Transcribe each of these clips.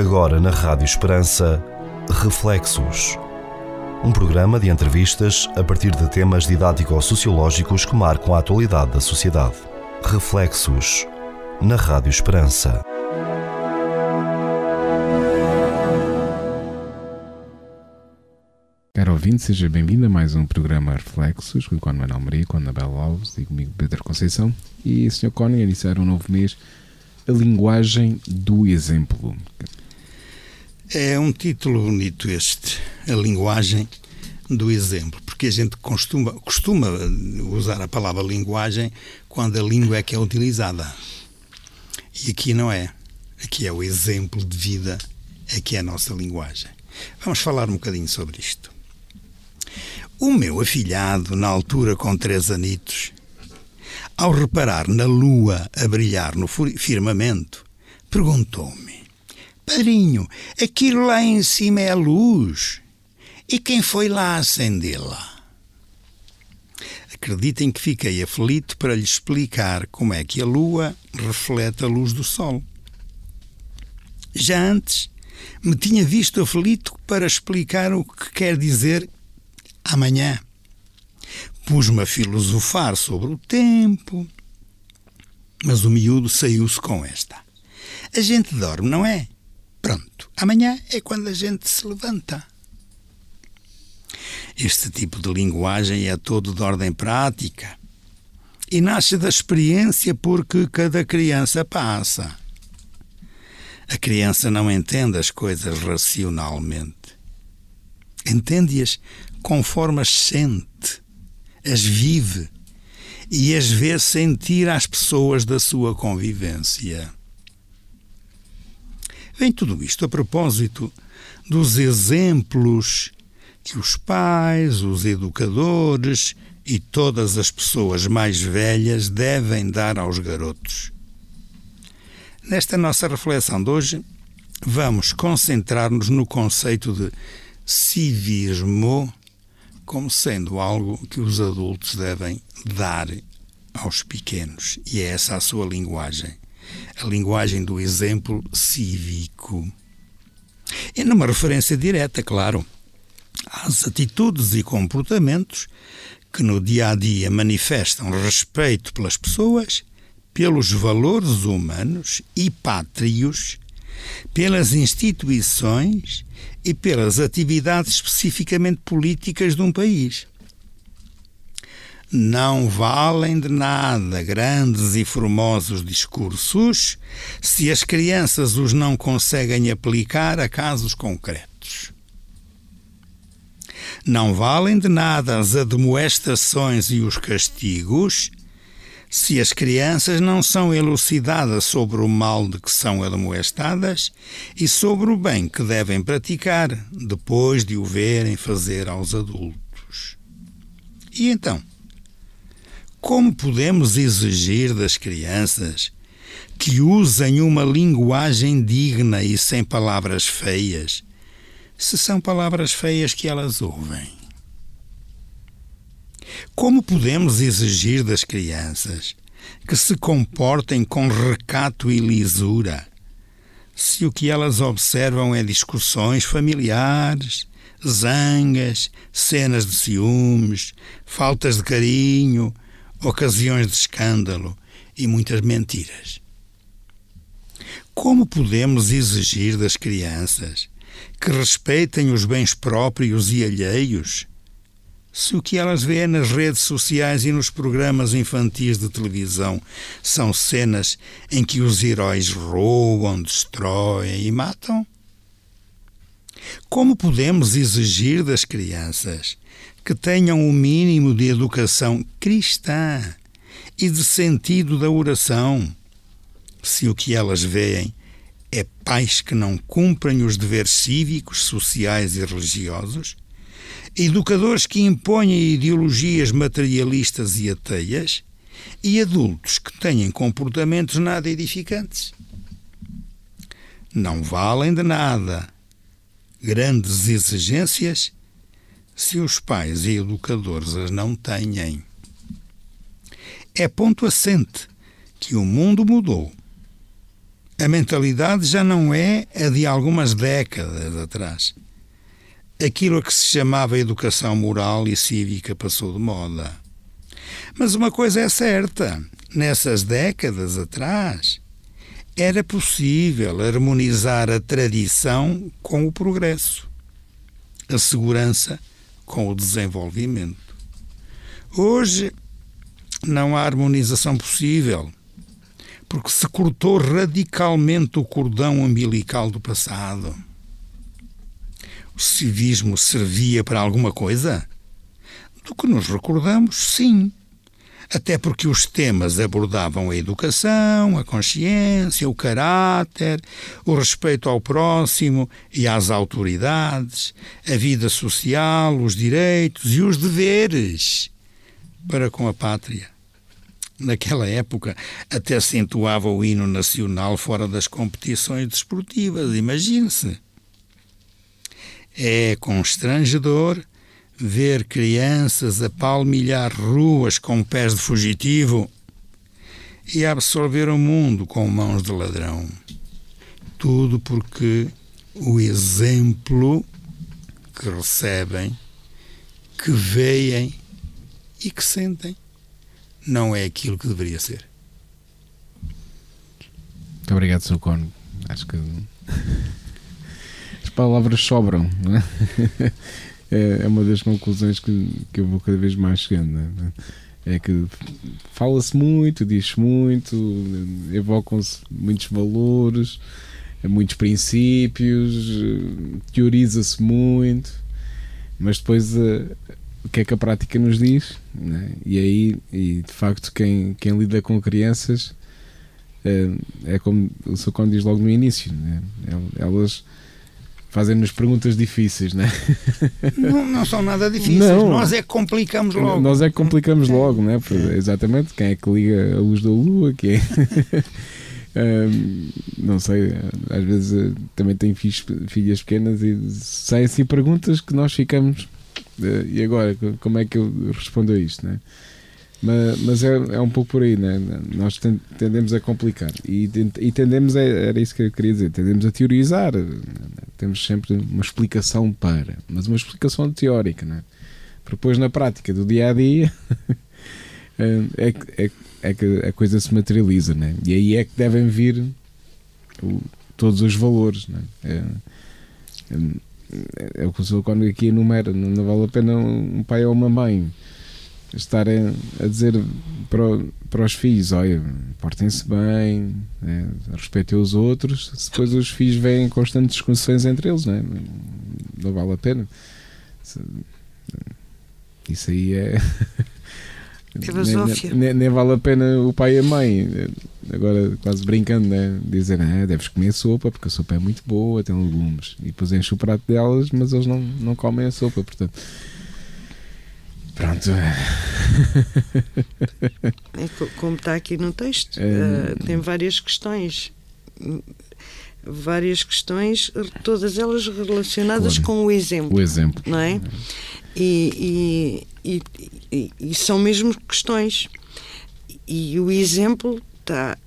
Agora na Rádio Esperança, Reflexos. Um programa de entrevistas a partir de temas didático-sociológicos que marcam a atualidade da sociedade. Reflexos. Na Rádio Esperança. Caro ouvinte, seja bem-vindo a mais um programa Reflexos com o Manuel Maria, com a Anabela Alves e comigo Pedro Conceição. E, Sr. Cone, iniciar um novo mês, a linguagem do exemplo. É um título bonito este, a linguagem do exemplo, porque a gente costuma, costuma usar a palavra linguagem quando a língua é que é utilizada. E aqui não é. Aqui é o exemplo de vida, aqui é a nossa linguagem. Vamos falar um bocadinho sobre isto. O meu afilhado, na altura com três anitos, ao reparar na lua a brilhar no firmamento, perguntou-me: Padrinho, aquilo lá em cima é a luz? E quem foi lá acendê-la? Acreditem que fiquei aflito para lhe explicar como é que a lua reflete a luz do sol. Já antes me tinha visto aflito para explicar o que quer dizer amanhã. Pus-me a filosofar sobre o tempo, mas o miúdo saiu-se com esta. A gente dorme, não é? Amanhã é quando a gente se levanta. Este tipo de linguagem é todo de ordem prática e nasce da experiência porque cada criança passa. A criança não entende as coisas racionalmente. Entende-as conforme as sente, as vive e as vê sentir às pessoas da sua convivência. Vem tudo isto a propósito dos exemplos que os pais, os educadores e todas as pessoas mais velhas devem dar aos garotos. Nesta nossa reflexão de hoje, vamos concentrar-nos no conceito de civismo como sendo algo que os adultos devem dar aos pequenos. E é essa a sua linguagem. A linguagem do exemplo cívico. E numa referência direta, claro, às atitudes e comportamentos que no dia a dia manifestam respeito pelas pessoas, pelos valores humanos e pátrios, pelas instituições e pelas atividades especificamente políticas de um país. Não valem de nada grandes e formosos discursos se as crianças os não conseguem aplicar a casos concretos. Não valem de nada as admoestações e os castigos se as crianças não são elucidadas sobre o mal de que são admoestadas e sobre o bem que devem praticar depois de o verem fazer aos adultos. E então, como podemos exigir das crianças que usem uma linguagem digna e sem palavras feias, se são palavras feias que elas ouvem? Como podemos exigir das crianças que se comportem com recato e lisura, se o que elas observam é discussões familiares, zangas, cenas de ciúmes, faltas de carinho, ocasiões de escândalo e muitas mentiras? Como podemos exigir das crianças que respeitem os bens próprios e alheios se o que elas veem nas redes sociais e nos programas infantis de televisão são cenas em que os heróis roubam, destroem e matam? Como podemos exigir das crianças que tenham o mínimo de educação cristã e de sentido da oração, se o que elas veem é pais que não cumprem os deveres cívicos, sociais e religiosos? educadores que impõem ideologias materialistas e ateias e adultos que têm comportamentos nada edificantes. Não valem de nada grandes exigências se os pais e educadores as não têm. É ponto assente que o mundo mudou. A mentalidade já não é a de algumas décadas atrás. Aquilo a que se chamava educação moral e cívica passou de moda. Mas uma coisa é certa: nessas décadas atrás, era possível harmonizar a tradição com o progresso, a segurança com o desenvolvimento. Hoje não há harmonização possível, porque se cortou radicalmente o cordão umbilical do passado. O civismo servia para alguma coisa? Do que nos recordamos, sim até porque os temas abordavam a educação, a consciência, o caráter, o respeito ao próximo e às autoridades, a vida social, os direitos e os deveres para com a pátria. Naquela época, até acentuava o hino nacional fora das competições desportivas, imagine-se. É constrangedor ver crianças a palmilhar ruas com pés de fugitivo e a absorver o mundo com mãos de ladrão. Tudo porque o exemplo que recebem, que veem e que sentem não é aquilo que deveria ser. Muito obrigado, Sr. Acho que as palavras sobram, não é? é, é uma das conclusões que, que eu vou cada vez mais chegando. Né? É que fala-se muito, diz-se muito, evocam-se muitos valores, muitos princípios, teoriza-se muito, mas depois uh, o que é que a prática nos diz? Né? E aí, e de facto, quem, quem lida com crianças uh, é como o seu Conde diz logo no início, né? elas fazem-nos perguntas difíceis, né? não Não são nada difíceis, não. nós é que complicamos logo. Nós é que complicamos logo, né? Exatamente, quem é que liga a luz da lua, quem é... Não sei, às vezes eh, também tenho filhos, filhas pequenas e saem assim perguntas que nós ficamos. Uh, e agora, como é que eu respondo a isto? Né? Mas, mas é, é, um pouco por aí, né? Nós tendemos a complicar e, e tendemos, a, era isso que eu queria dizer, tendemos a teorizar. Temos sempre uma explicação para, mas uma explicação teórica, né? Porque depois na prática do dia a dia é, é, é que a coisa se materializa, né? E aí é que devem vir o, todos os valores, né? É, é, é o que o Sr. Aqui enumera, não vale a pena um pai ou uma mãe estarem a dizer para, para os filhos: olha, portem-se bem, né, respeitem os outros. Se depois os filhos veem constantes discussões entre eles, né, não vale a pena. Isso aí é. nem, nem, nem, vale a pena o pai e a mãe, agora quase brincando, né? dizer: ah, deves comer sopa porque a sopa é muito boa, tem legumes. E depois enche o prato delas, mas eles não, não comem a sopa. Portanto, Pronto. É como está aqui no texto, é... uh, tem várias questões. Várias questões, todas elas relacionadas claro. com o exemplo. O exemplo. Não é? E, e, e, e são mesmo questões. E o exemplo está,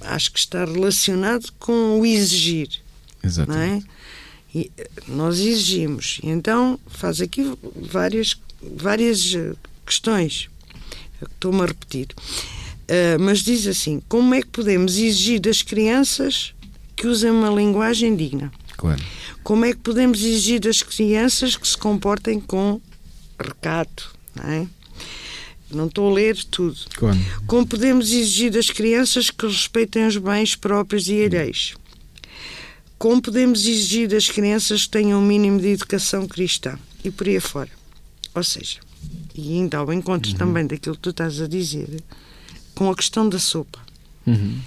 acho que está relacionado com o exigir. Exatamente. Não é? E nós exigimos. Então faz aqui várias várias eh, questões. Estou-me a repetir. Uh, mas diz assim: como é que podemos exigir das crianças que usem uma linguagem digna? Claro. Como é que podemos exigir das crianças que se comportem com recato? Não, é? não estou a ler tudo. Claro. Como podemos exigir das crianças que respeitem os bens próprios e alheios? Como podemos exigir das crianças que tenham o um mínimo de educação cristã? E por aí afora. Ou seja, e ainda ao encontro uhum. também daquilo que tu estás a dizer, com a questão da sopa. Uhum.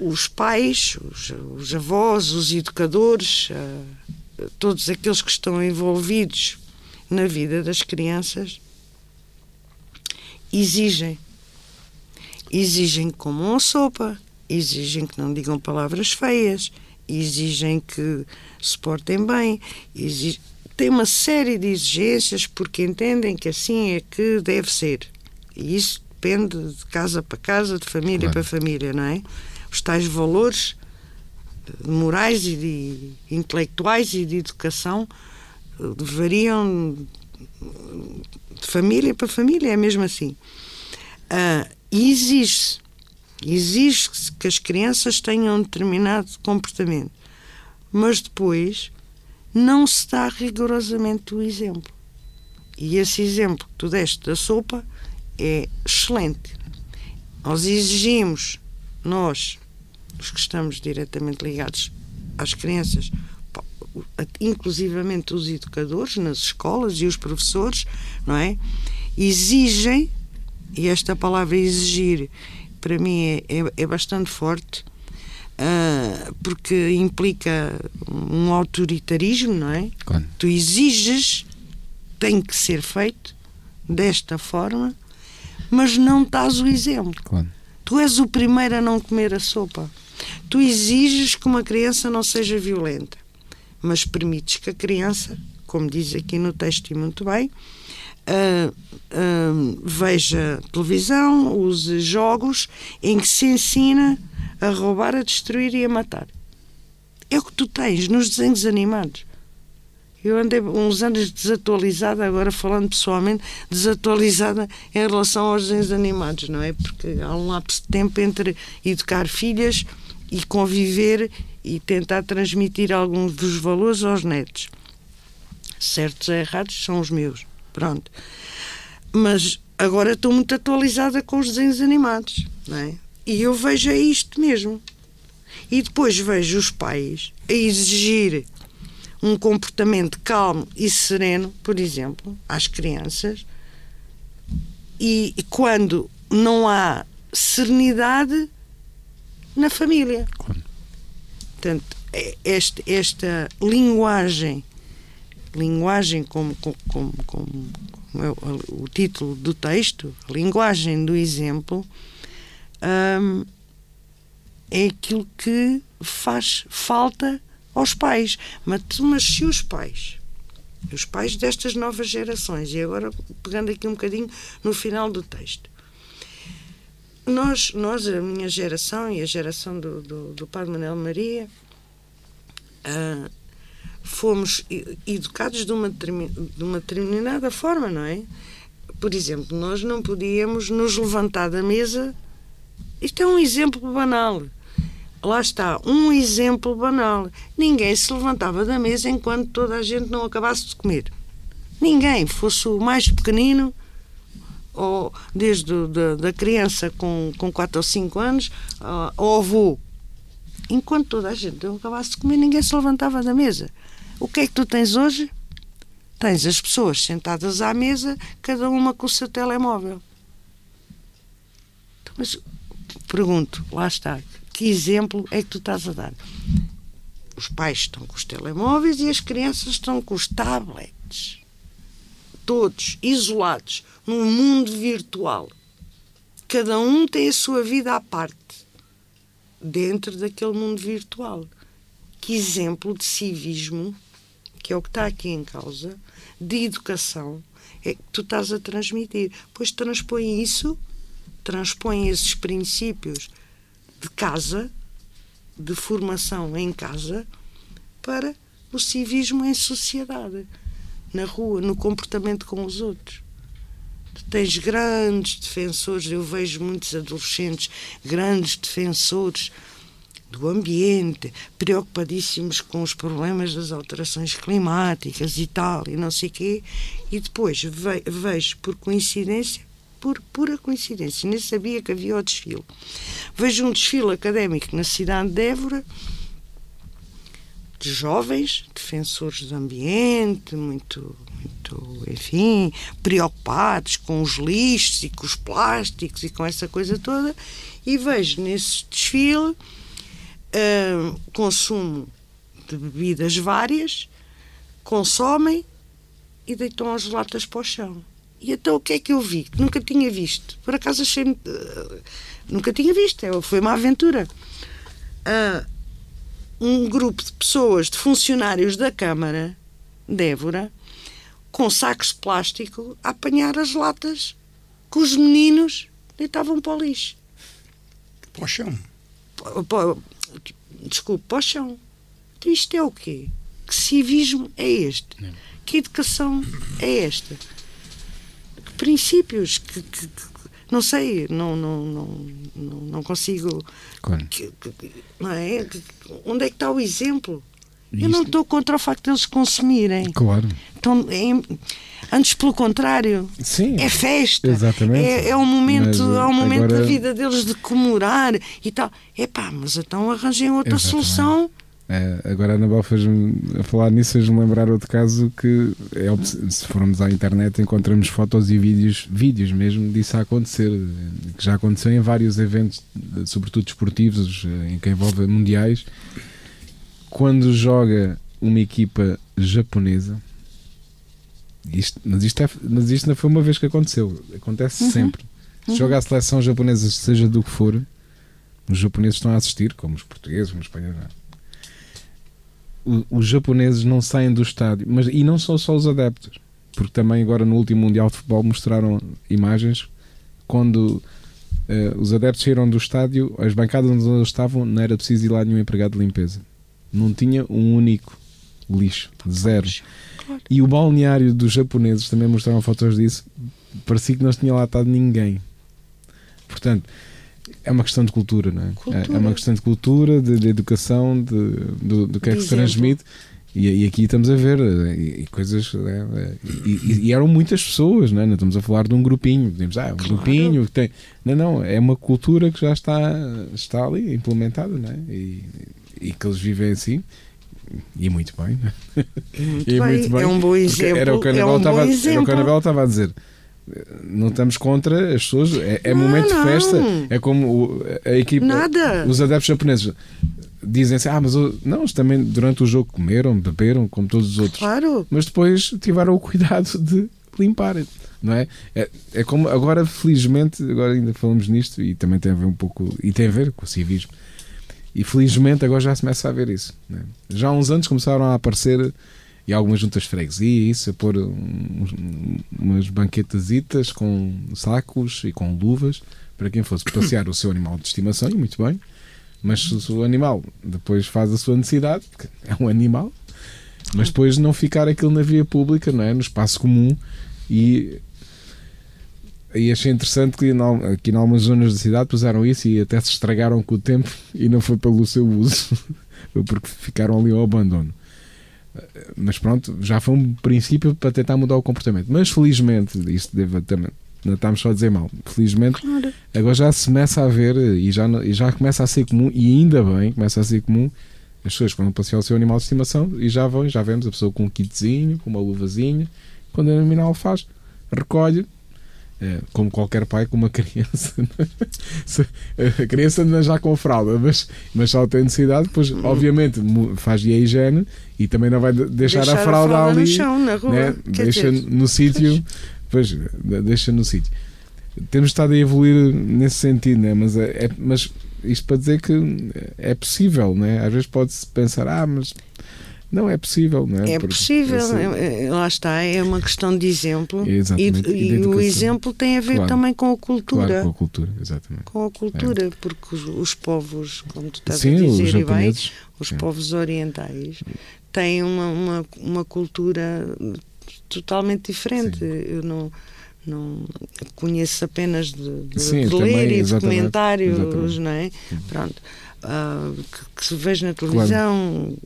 Os pais, os, os, avós, os educadores, uh, todos aqueles que estão envolvidos na vida das crianças, exigem. Exigem que comam a sopa, exigem que não digam palavras feias, exigem que se portem bem, exigem têm uma série de exigências porque entendem que assim é que deve ser. E isso depende de casa para casa, de família claro. para família, não é? os tais valores morais e de, intelectuais e de educação eh, variam de família para família, é mesmo assim. Uh, e exige-se exige que as crianças tenham um determinado comportamento, mas depois não se dá rigorosamente o exemplo. E esse exemplo que tu deste da sopa é excelente. Nós exigimos, nós, os que estamos diretamente ligados às crianças, inclusivamente os educadores nas escolas e os professores, não é? Exigem, e esta palavra exigir para mim é, é, é bastante forte, porque implica um autoritarismo, não é? Claro. Tu exiges, tem que ser feito desta forma, mas não dás o exemplo. Claro. Tu és o primeiro a não comer a sopa. Tu exiges que uma criança não seja violenta, mas permites que a criança, como diz aqui no texto e muito bem, uh, uh, veja televisão, use jogos em que se ensina a roubar, a destruir e a matar. É o que tu tens nos desenhos animados. Eu andei uns anos desatualizada, agora falando pessoalmente, desatualizada em relação aos desenhos animados, não é? Porque há um lapso de tempo entre educar filhas e conviver e tentar transmitir alguns dos valores aos netos. Certos ou errados são os meus. Pronto. Mas agora estou muito atualizada com os desenhos animados, não é? E eu vejo isto mesmo. E depois vejo os pais a exigir um comportamento calmo e sereno, por exemplo, às crianças, e quando não há serenidade na família. Portanto, é esta, esta linguagem linguagem, como, como, como, como é o, o, título do texto, linguagem do exemplo, é aquilo que faz falta aos pais. Mas, mas se os pais, os pais destas novas gerações, e agora pegando aqui um bocadinho no final do texto, nós, nós a minha geração e a geração do, do, do Padre Manuel Maria, uh, fomos educados de uma, de uma determinada forma, não é? Por exemplo, nós não podíamos nos levantar da mesa. Isto é um exemplo banal. Lá está, um exemplo banal. Ninguém se levantava da mesa enquanto toda a gente não acabasse de comer. Ninguém, fosse o mais pequenino, ou desde da, da criança com, com 4 ou 5 anos, ao avô. Enquanto toda a gente não acabasse de comer, ninguém se levantava da mesa. O que é que tu tens hoje? Tens as pessoas sentadas à mesa, cada uma com o seu telemóvel. Então, mas pergunto, lá está, que exemplo é que tu estás a dar? Os pais estão com os telemóveis e as crianças estão com os tablets. Todos isolados num mundo virtual. Cada um tem a sua vida à parte dentro daquele mundo virtual. Que exemplo de civismo que é o que está aqui em causa, de educação, é que tu estás a transmitir. Pois transpõe isso, transpõe esses princípios de casa, de formação em casa, para o civismo em sociedade, na rua, no comportamento com os outros. Tu tens grandes defensores, eu vejo muitos adolescentes, grandes defensores do ambiente, preocupadíssimos com os problemas das alterações climáticas e tal, e não sei quê, e depois ve vejo por coincidência, por pura coincidência, nem sabia que havia o desfile. Vejo um desfile académico na cidade de Évora de jovens defensores do ambiente, muito, muito, enfim, preocupados com os lixos e com os plásticos e com essa coisa toda, e vejo nesse desfile uh, consumo de bebidas várias, consomem e deitam as latas para o chão. E então o que é que eu vi? Nunca tinha visto. Por acaso achei. Uh, nunca tinha visto. É, foi uma aventura. Uh, um grupo de pessoas, de funcionários da Câmara de Évora, com sacos de plástico, a apanhar as latas que os meninos deitavam para o lixo. Para o chão desculpe, para o chão. Então isto é o quê? Que civismo é este? Que educação é esta? Princípios? Que, que, que não sei, não, não, não, não, consigo. Que, não é? Onde é que está o exemplo? Eu não estou contra o facto de eles consumirem. Claro. Então, é, antes, pelo contrário, Sim. é festa. Exatamente. É, é um momento, Mas, é um momento agora- da vida deles de comemorar e tal. Epá, mas então arranjem outra Exatamente. solução. É, agora a Anabel fez-me, a falar nisso, fez-me lembrar outro caso que é, se formos à internet encontramos fotos e vídeos, vídeos mesmo disso a acontecer, que já aconteceu em vários eventos, sobretudo desportivos, eh, em que envolve mundiais, quando joga uma equipa japonesa, isto, mas, isto é, mas isto não foi uma vez que aconteceu, acontece Uhum. sempre. Se joga a seleção japonesa, seja do que for, os japoneses estão a assistir, como os portugueses, como os espanhóis. não os japoneses não saem do estádio, mas e não são só os adeptos, porque também agora no último Mundial de Futebol mostraram imagens quando eh, os adeptos saíram do estádio, as bancadas onde eles estavam, não era preciso ir lá nenhum empregado de limpeza. Não tinha um único lixo, zero. Claro. E o balneário dos japoneses também mostraram fotos disso. Parecia que não tinha lá estado ninguém. Portanto, é uma questão de cultura, não é? Cultura. É uma questão de cultura, de, de educação, de, do, do que é que se transmite. E, e aqui estamos a ver eh, e, e coisas. eh, e, e- e eram muitas pessoas, não é? Não estamos a falar de um grupinho. Dizemos, ah, um Claro. grupinho que tem. Não, não, é uma cultura que já está, está ali implementada, não é? E, que eles vivem assim. E muito bem, não é? Muito, E bem. muito bem, É um bom exemplo. Era o que a é Anabel um estava, estava a dizer. Não estamos contra as pessoas, é, é Não, momento de não. festa. É como a equipa, Nada. os adeptos japoneses dizem assim: Ah, mas não, também durante o jogo comeram, beberam, como todos os outros, Claro. mas depois tiveram o cuidado de limparem. Não é? é? É como agora, felizmente, agora ainda falamos nisto e também tem a ver um pouco, e tem a ver com o civismo. E felizmente agora já se começa a ver isso. é? Já há uns anos começaram a aparecer e algumas juntas de freguesia, isso, a pôr uns, umas banquetasitas com sacos e com luvas para quem fosse passear o seu animal de estimação, e muito bem. Mas se o animal depois faz a sua necessidade, porque é um animal, mas depois não ficar aquilo na via pública, não é? no espaço comum e e achei interessante que aqui em algumas zonas da cidade puseram isso e até se estragaram com o tempo e não foi pelo seu uso, foi porque ficaram ali ao abandono. Mas pronto, já foi um princípio para tentar mudar o comportamento. Mas felizmente, isto deve também, não estamos só a dizer mal, felizmente Claro. agora já se começa a ver e já, e já começa a ser comum, e ainda bem, começa a ser comum as pessoas quando passear o seu animal de estimação e já vão, já vemos a pessoa com um kitzinho, com uma luvazinha, quando o animal faz, recolhe, como qualquer pai com uma criança. A criança anda já com fralda, mas, mas só tem necessidade, depois, obviamente, mu- faz-lhe a higiene e também não vai de- deixar, a fralda ali no chão, na rua. né? Deixa dizer, no sítio, pois, de- deixa no sítio. Temos estado a evoluir nesse sentido, né? mas, é, é- mas isto para dizer que é possível, né? às vezes pode-se pensar, ah, mas não é possível, não é? É Porque possível, esse- é- é- lá está, é uma questão de exemplo. Exatamente, E, e o exemplo tem a ver Claro. também com a cultura. Claro, com a cultura, exatamente. com a cultura, porque os, os povos, como tu estás Sim, a os dizer, e bem, os sim. povos orientais têm uma, uma, uma cultura totalmente diferente. Eu não, não conheço apenas de, de- Sim, de também, ler e de comentários, exatamente. não é? Pronto. Ah, que, que se vejo na televisão.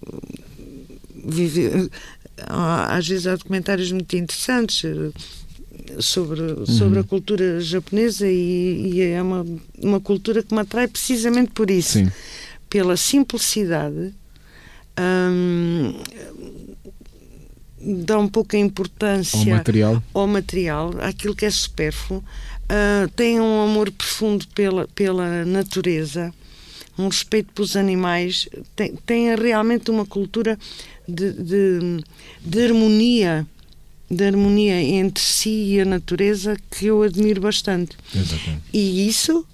Vive, há- às vezes há documentários muito interessantes eh, sobre, sobre Uhum. a cultura japonesa e, e é uma, uma cultura que me atrai precisamente por isso Sim, pela simplicidade hum, dá um pouco a ao importância material. ao material, àquilo que é supérfluo, ah, tem um amor profundo pela, pela natureza, um respeito pelos animais, tem, tem realmente uma cultura de, de, de harmonia, de harmonia entre si e a natureza que eu admiro bastante. Exatamente. E isso,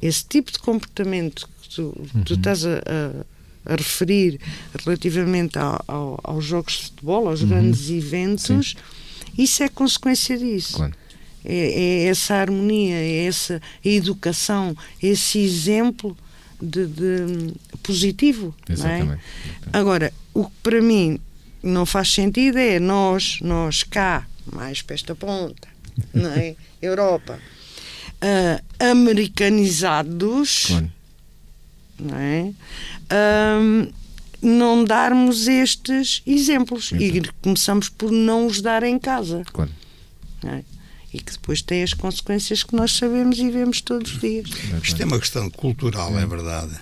esse tipo de comportamento que tu, Uhum. tu estás a, a- a referir relativamente ao- ao- aos jogos de futebol, aos grandes eventos, isso é consequência disso. Uhum. Claro. É, é essa harmonia, é essa educação, esse exemplo de, de positivo. Não é? Exatamente. Agora, o que para mim não faz sentido é nós, nós cá, mais para esta ponta, não é? Europa, ah, americanizados, Claro. não é? Não darmos estes exemplos e começamos por não os dar em casa Claro. não é? e que depois tem as consequências que nós sabemos e vemos todos os dias. Isto é uma questão cultural, é verdade.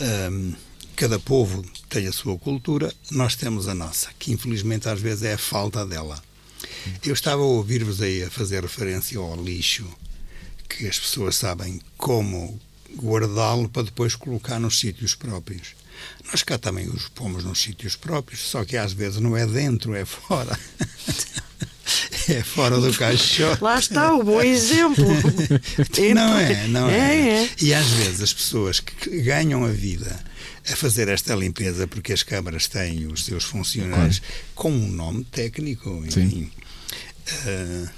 Ahm, cada povo tem a sua cultura, nós temos a nossa, que infelizmente às vezes é a falta dela. Eu estava a ouvir-vos aí a fazer referência ao lixo, que as pessoas sabem como guardá-lo para depois colocar nos sítios próprios. Nós cá também os pomos nos sítios próprios, só que às vezes não é dentro, é fora. é fora do caixote. Lá está o bom exemplo. Não é, não é. É, é. E às vezes as pessoas que ganham a vida a fazer esta limpeza, porque as câmaras têm os seus funcionários com um nome técnico, enfim. ah,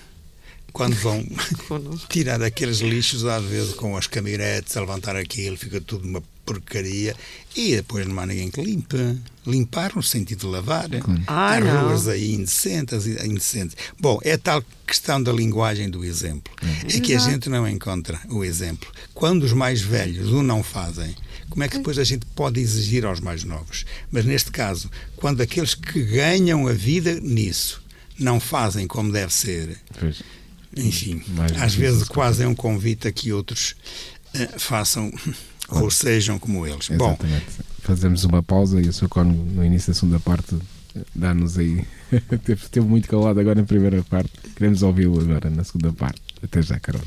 quando vão tirar aqueles lixos, às vezes com as caminhonetes a levantar aquilo, fica tudo uma porcaria e depois não há ninguém que limpa. Limpar no sentido de lavar. Ah, há não. ruas aí indecentes, indecentes. Bom, é tal questão da linguagem do exemplo. É que a gente não encontra o exemplo. Quando os mais velhos o não fazem, como é que depois a gente pode exigir aos mais novos? Mas neste caso, quando aqueles que ganham a vida nisso não fazem como deve ser, Pois. enfim, Mais às vezes se quase é um convite a que outros eh, façam ou sejam como eles. Bom, Exatamente. Fazemos uma pausa e o Sr. Cono, no início da segunda parte, dá-nos aí. teve, teve muito calado agora na primeira parte. Queremos ouvi-lo agora na segunda parte. Até já, Carol.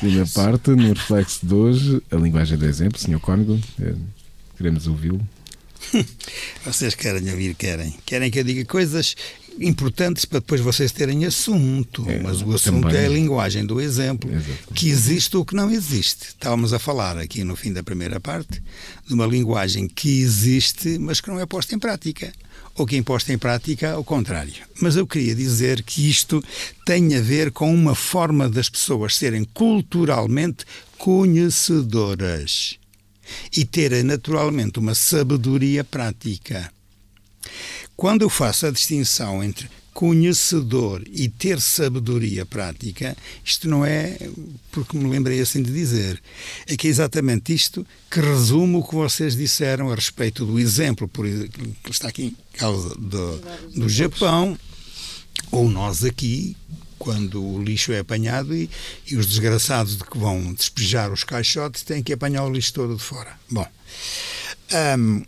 Segunda parte, no reflexo de hoje, a linguagem do exemplo, Sr. Cónigo. eh, Queremos ouvi-lo. vocês querem ouvir, querem. Querem que eu diga coisas importantes para depois vocês terem assunto. É, Mas o assunto também. é a linguagem do exemplo. Exato. Que existe ou que não existe. Estávamos a falar aqui no fim da primeira parte de uma linguagem que existe, mas que não é posta em prática. Ou que é posta em prática ao contrário. Mas eu queria dizer que isto tem a ver com uma forma das pessoas serem culturalmente conhecedoras e terem naturalmente uma sabedoria prática. Quando eu faço a distinção entre conhecedor e ter sabedoria prática, isto não é porque me lembrei assim de dizer. É que é exatamente isto que resume o que vocês disseram a respeito do exemplo, por, que está aqui em causa do, do Japão, ou nós aqui, quando o lixo é apanhado e, e os desgraçados de que vão despejar os caixotes têm que apanhar o lixo todo de fora. Bom, hum,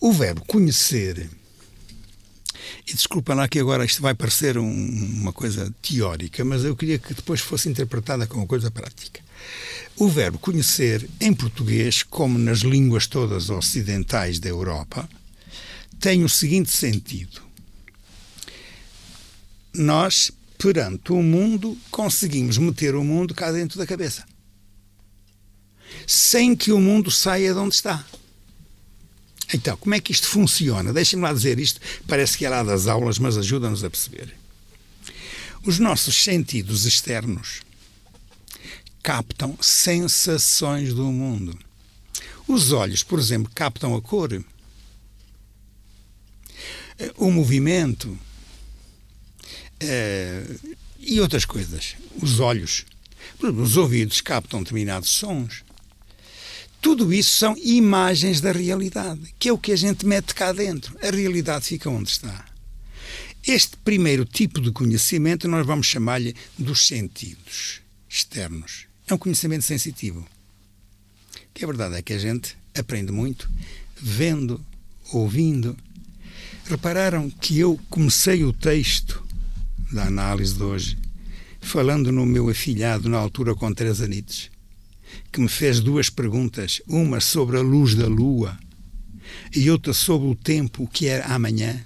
o verbo conhecer, e desculpa lá que agora isto vai parecer um- uma coisa teórica, mas eu queria que depois fosse interpretada como coisa prática. O verbo conhecer, em português, como nas línguas todas ocidentais da Europa, tem o seguinte sentido. Nós, perante o mundo, conseguimos meter o mundo cá dentro da cabeça. Sem que o mundo saia de onde está. Então, como é que isto funciona? Deixem-me lá dizer isto, parece que é lá das aulas, mas ajuda-nos a perceber. Os nossos sentidos externos captam sensações do mundo. Os olhos, por exemplo, captam a cor, eh, o movimento eh, e outras coisas. Os olhos. Os ouvidos captam determinados sons. Tudo isso são imagens da realidade, que é o que a gente mete cá dentro. A realidade fica onde está. Este primeiro tipo de conhecimento nós vamos chamar-lhe dos sentidos externos. É um conhecimento sensitivo. Que a verdade é que a gente aprende muito vendo, ouvindo. Repararam que eu comecei o texto da análise de hoje falando no meu afilhado na altura com três anitos que me fez duas perguntas, uma sobre a luz da lua e outra sobre o tempo, que era amanhã.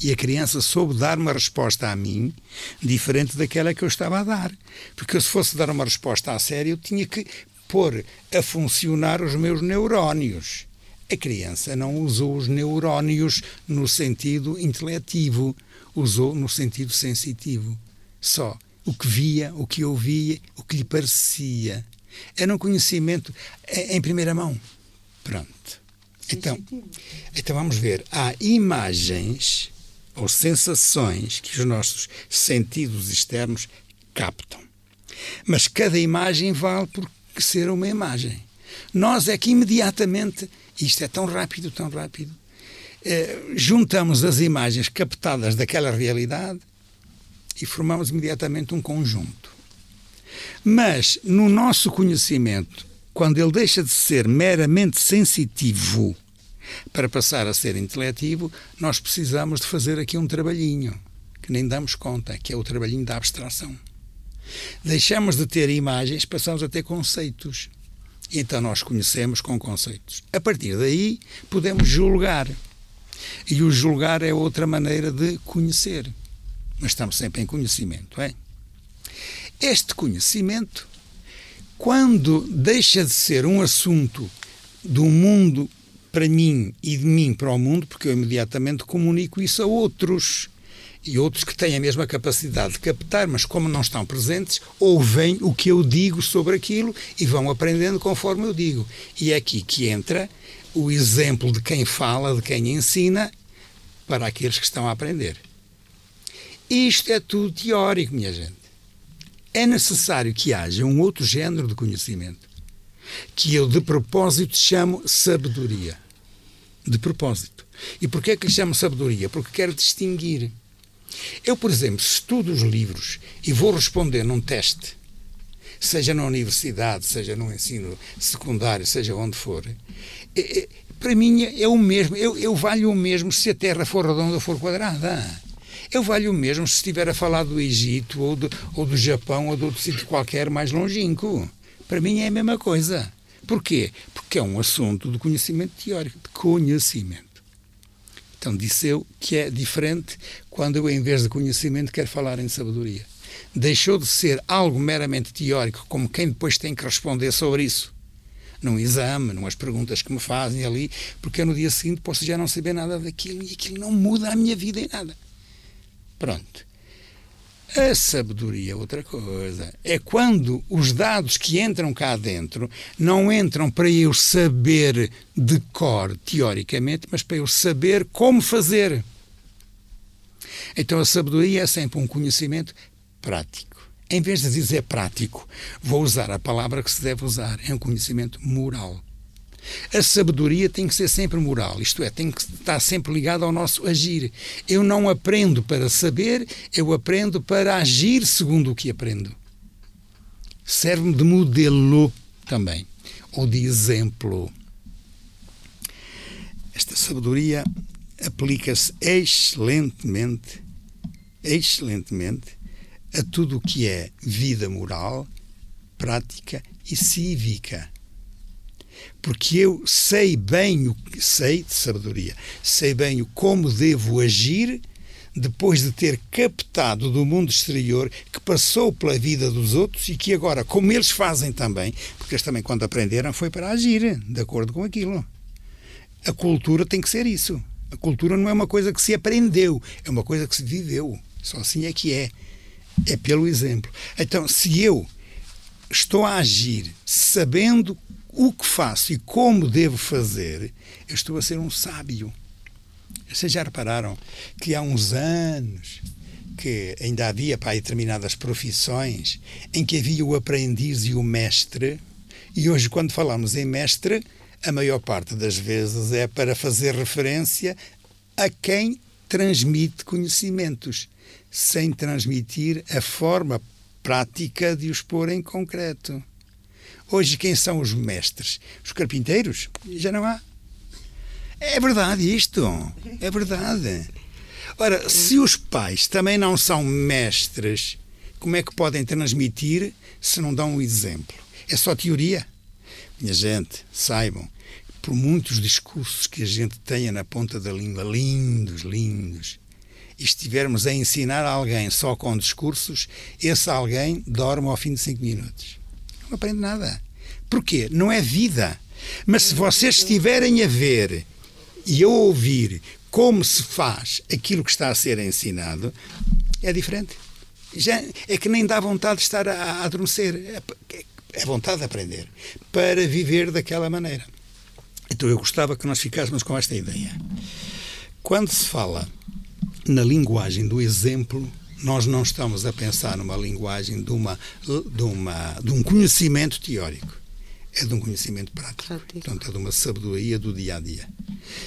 E a criança soube dar uma resposta a mim diferente daquela que eu estava a dar. Porque se fosse dar uma resposta a sério, eu tinha que pôr a funcionar os meus neurónios. A criança não usou os neurónios no sentido intelectivo, usou no sentido sensitivo. Só o que via, o que ouvia, o que lhe parecia. Era um conhecimento em primeira mão. Pronto. Então, então vamos ver. Há imagens ou sensações que os nossos sentidos externos captam. Mas cada imagem vale por ser uma imagem. Nós é que imediatamente, isto é tão rápido, tão rápido, eh, juntamos as imagens captadas daquela realidade e formamos imediatamente um conjunto. Mas no nosso conhecimento, quando ele deixa de ser meramente sensitivo para passar a ser intelectivo, nós precisamos de fazer aqui um trabalhinho que nem damos conta, que é o trabalhinho da abstração. Deixamos de ter imagens, passamos a ter conceitos. Então nós conhecemos com conceitos. A partir daí, podemos julgar. E o julgar é outra maneira de conhecer. Mas estamos sempre em conhecimento, é? Este conhecimento, quando deixa de ser um assunto do mundo para mim e de mim para o mundo, porque eu imediatamente comunico isso a outros. E outros que têm a mesma capacidade de captar, mas como não estão presentes, ouvem o que eu digo sobre aquilo e vão aprendendo conforme eu digo. E é aqui que entra o exemplo de quem fala, de quem ensina, para aqueles que estão a aprender. Isto é tudo teórico, minha gente é necessário que haja um outro género de conhecimento que eu de propósito chamo sabedoria. De propósito. E porquê é que lhe chamo sabedoria? Porque quero distinguir. Eu, por exemplo, estudo os livros e vou responder num teste, seja na universidade, seja no ensino secundário, seja onde for, é, é, para mim é o mesmo. Eu, eu valho o mesmo se a Terra for redonda ou for quadrada. Eu valho o mesmo se estiver a falar do Egito ou do, ou do Japão ou de outro sítio qualquer mais longínquo. Para mim é a mesma coisa. Porquê? Porque é um assunto de conhecimento teórico, de conhecimento. Então disse eu que é diferente quando eu, em vez de conhecimento, quero falar em sabedoria. Deixou de ser algo meramente teórico, como quem depois tem que responder sobre isso num exame, numas perguntas que me fazem ali, porque eu no dia seguinte posso já não saber nada daquilo e aquilo não muda a minha vida em nada. Pronto. A sabedoria é outra coisa. É quando os dados que entram cá dentro não entram para eu saber de cor, teoricamente, mas para eu saber como fazer. Então a sabedoria é sempre um conhecimento prático. Em vez de dizer prático, vou usar a palavra que se deve usar. É um conhecimento moral. A sabedoria tem que ser sempre moral, isto é, tem que estar sempre ligada ao nosso agir. Eu não aprendo para saber, eu aprendo para agir segundo o que aprendo. Serve-me de modelo também, ou de exemplo. Esta sabedoria aplica-se excelentemente, excelentemente a tudo o que é vida moral, prática e cívica porque eu sei bem o que sei de sabedoria, sei bem o como devo agir depois de ter captado do mundo exterior que passou pela vida dos outros e que agora, como eles fazem também, porque eles também quando aprenderam foi para agir de acordo com aquilo. A cultura tem que ser isso. A cultura não é uma coisa que se aprendeu, é uma coisa que se viveu. Só assim é que é. É pelo exemplo. Então, se eu estou a agir sabendo o que faço e como devo fazer, eu estou a ser um sábio. Vocês já repararam que há uns anos que ainda havia para determinadas profissões em que havia o aprendiz e o mestre, E hoje, quando falamos em mestre, a maior parte das vezes é para fazer referência a quem transmite conhecimentos, sem transmitir a forma prática de os pôr em concreto. Hoje, quem são os mestres? Os carpinteiros? Já não há. É verdade isto. É verdade. Ora, se os pais também não são mestres, como é que podem transmitir se não dão um exemplo? É só teoria? Minha gente, saibam, por muitos discursos que a gente tenha na ponta da língua, lindos, lindos, e estivermos a ensinar alguém só com discursos, esse alguém dorme ao fim de cinco minutos. Não aprende nada. Porquê? Não é vida. Mas se vocês estiverem a ver e a ouvir como se faz aquilo que está a ser ensinado, é diferente. Já, é que nem dá vontade de estar a, a adormecer. É, é vontade de aprender para viver daquela maneira. Então eu gostava que nós ficássemos com esta ideia. Quando se fala na linguagem do exemplo, nós não estamos a pensar numa linguagem de, uma, de, uma, de um conhecimento teórico. É de um conhecimento prático. prático. Portanto, é de uma sabedoria do dia a dia.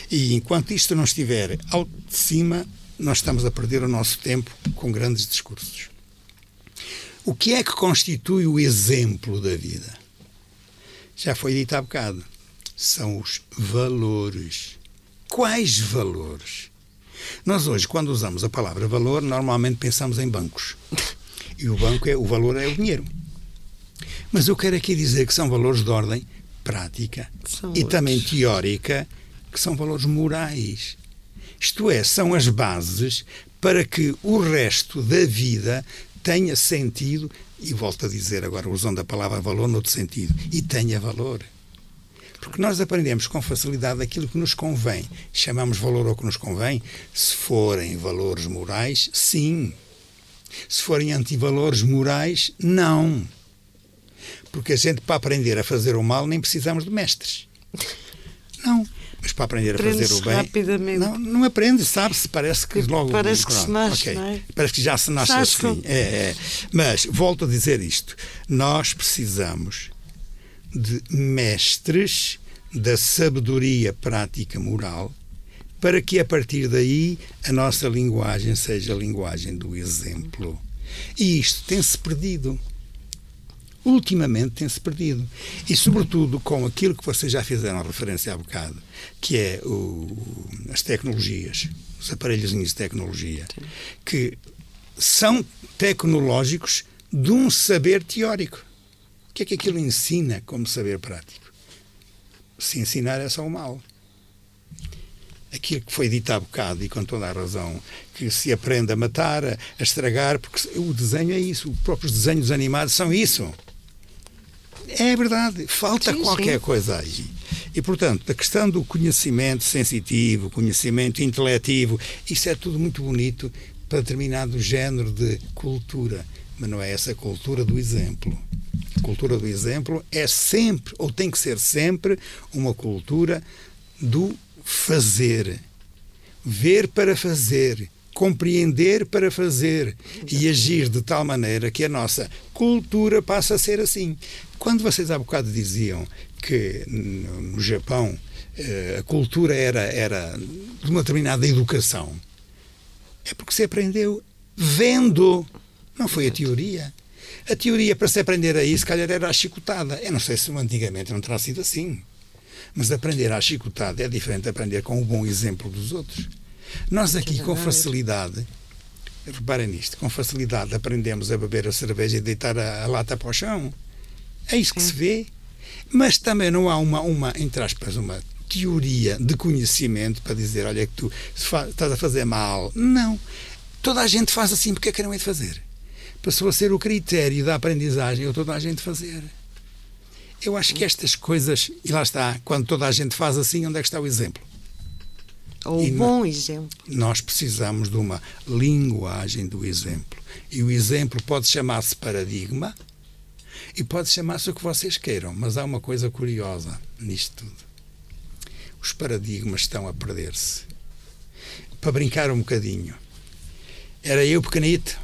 E enquanto isto não estiver ao de cima, nós estamos a perder o nosso tempo com grandes discursos. O que é que constitui o exemplo da vida? Já foi dito há bocado. São os valores. Quais valores? Nós hoje, quando usamos a palavra valor, normalmente pensamos em bancos. E o banco é o valor é o dinheiro. Mas eu quero aqui dizer que são valores de ordem prática são e outros. também teórica, que são valores morais. Isto é, são as bases para que o resto da vida tenha sentido, e volto a dizer agora, usando a palavra valor noutro sentido, e tenha valor. Porque nós aprendemos com facilidade aquilo que nos convém. Chamamos valor ao que nos convém. Se forem valores morais, sim. Se forem antivalores morais, não. Porque a gente, para aprender a fazer o mal, nem precisamos de mestres. Não. Mas para aprender a fazer o bem. rapidamente. Não, não aprende, sabe-se, parece que logo. Parece que se nasce, okay. é? Parece que já se nasce assim. É, é. Mas, volto a dizer isto: nós precisamos de mestres da sabedoria prática moral para que a partir daí a nossa linguagem seja a linguagem do exemplo. E isto tem-se perdido ultimamente tem-se perdido. E, sobretudo, com aquilo que vocês já fizeram referência há bocado, que é o, as tecnologias, os aparelhos de tecnologia, que são tecnológicos de um saber teórico. O que é que aquilo ensina como saber prático? Se ensinar é só o mal. Aquilo que foi dito há bocado, e com toda a razão, que se aprende a matar, a estragar, porque o desenho é isso, os próprios desenhos animados são isso. É verdade, falta sim, qualquer sim. coisa aí. E, portanto, a questão do conhecimento sensitivo, conhecimento intelectivo, isso é tudo muito bonito para determinado género de cultura, mas não é essa cultura do exemplo. Cultura do exemplo é sempre, ou tem que ser sempre, uma cultura do fazer. Ver para fazer, compreender para fazer e agir de tal maneira que a nossa cultura passa a ser assim. Quando vocês há bocado diziam que no Japão eh, a cultura era, era de uma determinada educação, é porque se aprendeu vendo, não foi a teoria. A teoria para se aprender aí, se calhar era a chicotada. Eu não sei se antigamente não terá sido assim. Mas aprender à chicotada é diferente de aprender com o bom exemplo dos outros. Nós aqui, com facilidade, reparem nisto, com facilidade aprendemos a beber a cerveja e deitar a, a lata para o chão. É isso que se vê. Mas também não há uma, uma, entre aspas, uma teoria de conhecimento para dizer, olha que tu estás a fazer mal. Não. Toda a gente faz assim, porque é que não é de fazer? Passou a ser o critério da aprendizagem, ou toda a gente fazer. Eu acho que estas coisas, e lá está, quando toda a gente faz assim, onde é que está o exemplo? Ou um bom exemplo. Nós precisamos de uma linguagem do exemplo. E o exemplo pode chamar-se paradigma, e pode chamar-se o que vocês queiram, mas há uma coisa curiosa nisto tudo. Os paradigmas estão a perder-se. Para brincar um bocadinho, era eu pequenito,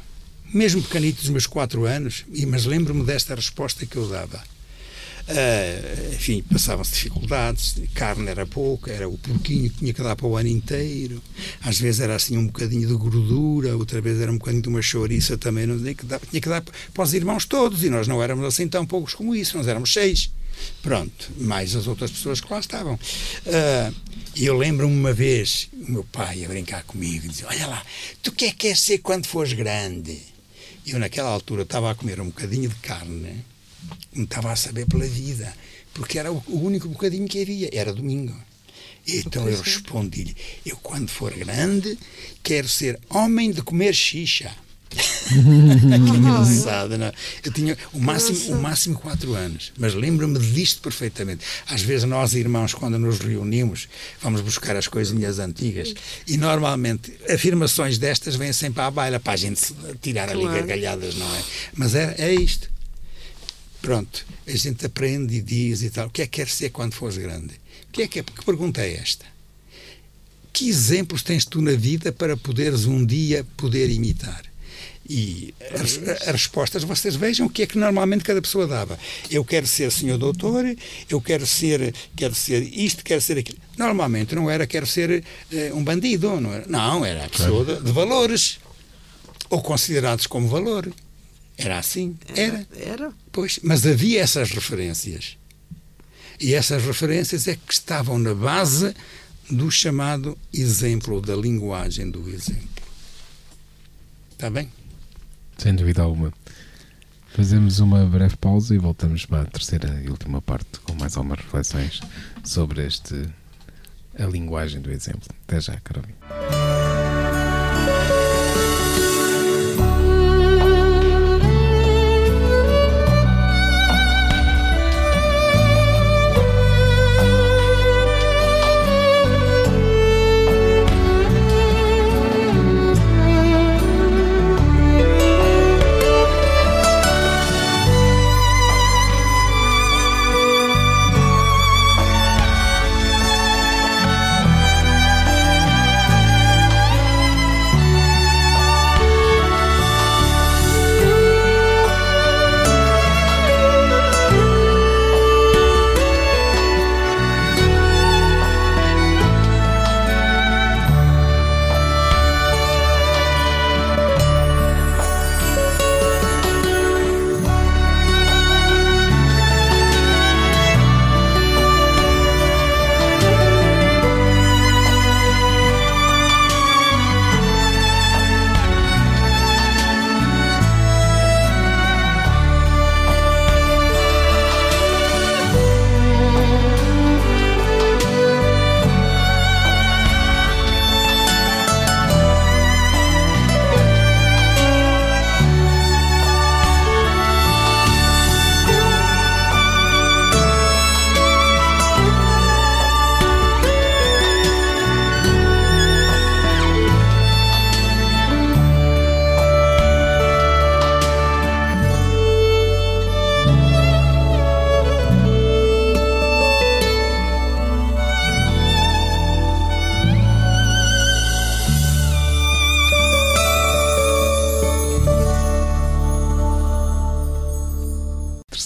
mesmo pequenito dos meus quatro anos, mas lembro-me desta resposta que eu dava. Uh, enfim, passavam-se dificuldades, carne era pouca, era o porquinho que tinha que dar para o ano inteiro. Às vezes era assim um bocadinho de gordura, outra vez era um bocadinho de uma chouriça também, não, que dar, tinha que dar para os irmãos todos, e nós não éramos assim tão poucos como isso, nós éramos seis. Pronto, mais as outras pessoas que lá estavam. Uh, e eu lembro-me uma vez, o meu pai a brincar comigo, e dizia: Olha lá, tu que é que queres ser quando fores grande? Eu, naquela altura, estava a comer um bocadinho de carne, não estava a saber pela vida, porque era o único bocadinho que havia, era domingo. Então eu respondi-lhe: Eu, quando for grande, quero ser homem de comer xixa. que engraçado, não? É? Eu tinha o máximo, o máximo quatro anos, mas lembro-me disto perfeitamente. Às vezes nós, irmãos, quando nos reunimos, vamos buscar as coisinhas antigas e normalmente afirmações destas vêm sempre à baila para a gente tirar claro. ali gargalhadas, não é? Mas é, é isto. Pronto, a gente aprende e diz e tal. O que é que quer ser quando fores grande? O que é que, é? que pergunta é esta? Que exemplos tens tu na vida para poderes um dia poder imitar? E as, as, respostas, vocês vejam o que é que normalmente cada pessoa dava. Eu quero ser senhor doutor, eu quero ser, quero ser isto, quero ser aquilo. Normalmente não era quero ser uh, um bandido, não era. Não, era a pessoa de, de, valores, ou considerados como valor. Era assim. Era. Era. Pois, mas havia essas referências. E essas referências é que estavam na base do chamado exemplo, da linguagem do exemplo. Está bem? Sem dúvida alguma. Fazemos uma breve pausa e voltamos para a terceira e última parte com mais algumas reflexões sobre este a linguagem do exemplo. Até já, Carolina.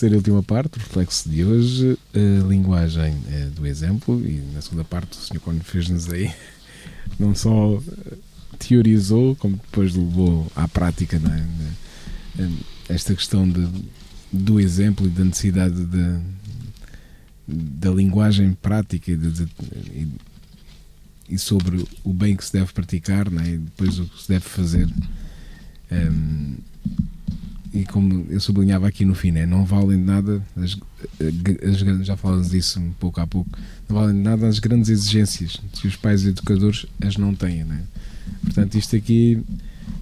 Terceira e última parte, o reflexo de hoje, a linguagem é, do exemplo, e na segunda parte o Sr. Cone fez-nos aí, não só eh, teorizou, como depois levou à prática é? Eh, esta questão de, do exemplo e da necessidade de, da linguagem prática e, de, e, e, sobre o bem que se deve praticar é? e depois o que se deve fazer. Um, e como eu sublinhava aqui no fim, né, não valem de nada, as, as, já falamos disso um pouco a pouco, não valem de nada as grandes exigências que os pais educadores as não têm. Né? Portanto, isto aqui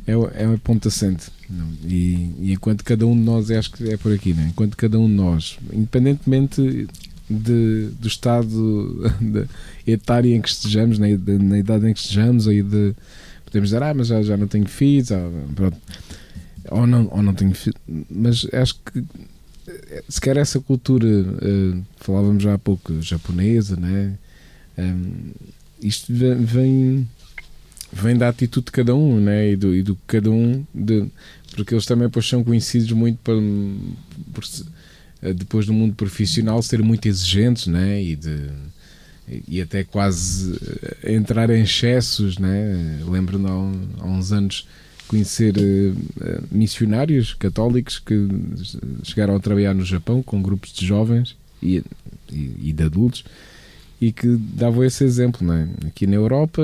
é, é uma ponta assente. E, e, enquanto cada um de nós, acho que é por aqui, né? enquanto cada um de nós, independentemente de, do estado etário em que estejamos, na, de, na idade em que estejamos, aí de podemos dizer, ah, mas já, já não tenho filhos, ah, pronto ou não, ou não tenho mas acho que eh, se quer essa cultura uh, falávamos já há pouco japonesa né um, isto vem vem da atitude de cada um né e do, e do cada um de, porque eles também pois, são conhecidos muito por, por depois do mundo profissional, ser muito exigentes né? e, de, e até quase entrar em excessos. Né? Lembro-me há, há uns anos conhecer uh, missionários católicos que chegaram a trabalhar no Japão com grupos de jovens e, e, e de adultos e que davam esse exemplo. Não é? Aqui na Europa,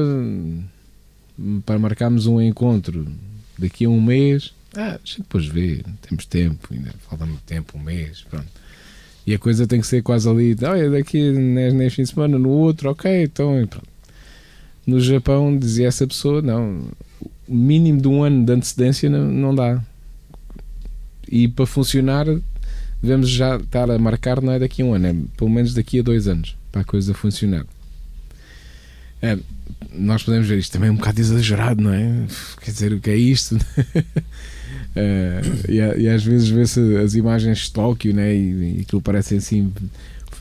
para marcarmos um encontro daqui a um mês, ah, depois vê, temos tempo, ainda falta muito tempo, um mês, pronto. E a coisa tem que ser quase ali, olha, daqui neste fim de semana, no outro, ok, então pronto. No Japão, dizia essa pessoa, não, mínimo de um ano de antecedência não, não dá. E para funcionar, devemos já estar a marcar, não é daqui a um ano, é pelo menos daqui a dois anos, para a coisa funcionar. É, nós podemos ver isto também é um bocado exagerado, não é? Quer dizer, o que é isto? é, e, e, às vezes vê-se as imagens de Tóquio, né? E, e aquilo parece assim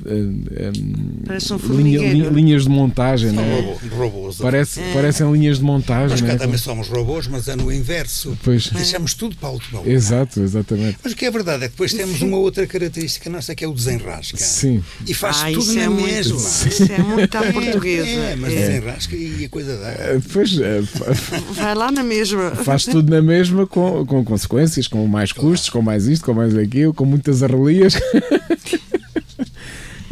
um linha, linhas de montagem, São né? robôs. Parece, é. Parecem linhas de montagem. Nós cá né? também somos robôs, mas é no inverso. Pois. Deixamos tudo para a última hora. Exato, exatamente. Mas o que é verdade é que depois temos uma outra característica nossa que é o desenrasca. Sim. E faz ah, tudo na é mesma. Isso é muito à portuguesa. É, mas é. desenrasca e a coisa dá. É, pois, é, Vai lá na mesma. Faz tudo na mesma com, com consequências, com mais custos, com mais isto, com mais aquilo, com muitas arrelias.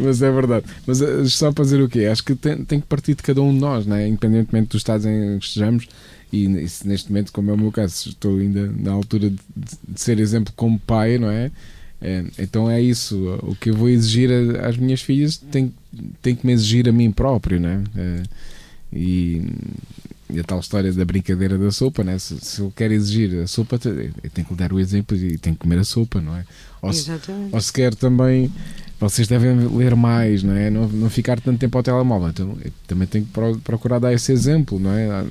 Mas é verdade. Mas eh, só para dizer o quê? Acho que tem, tem que partir de cada um de nós, né? independentemente dos estados em que estejamos. E neste momento, como é o meu caso, estou ainda na altura de, de ser exemplo como pai, não é? é? Então é isso. O que eu vou exigir às minhas filhas tem, tem que me exigir a mim próprio, né? É, e, e a tal história da brincadeira da sopa, né? Se, se eu quero exigir a sopa, eu tenho que dar o exemplo e tenho que comer a sopa, não é? Ou se, ou se quer também vocês devem ler mais, não é? Não, não ficar tanto tempo ao telemóvel. Então, também tenho que procurar dar esse exemplo, não é?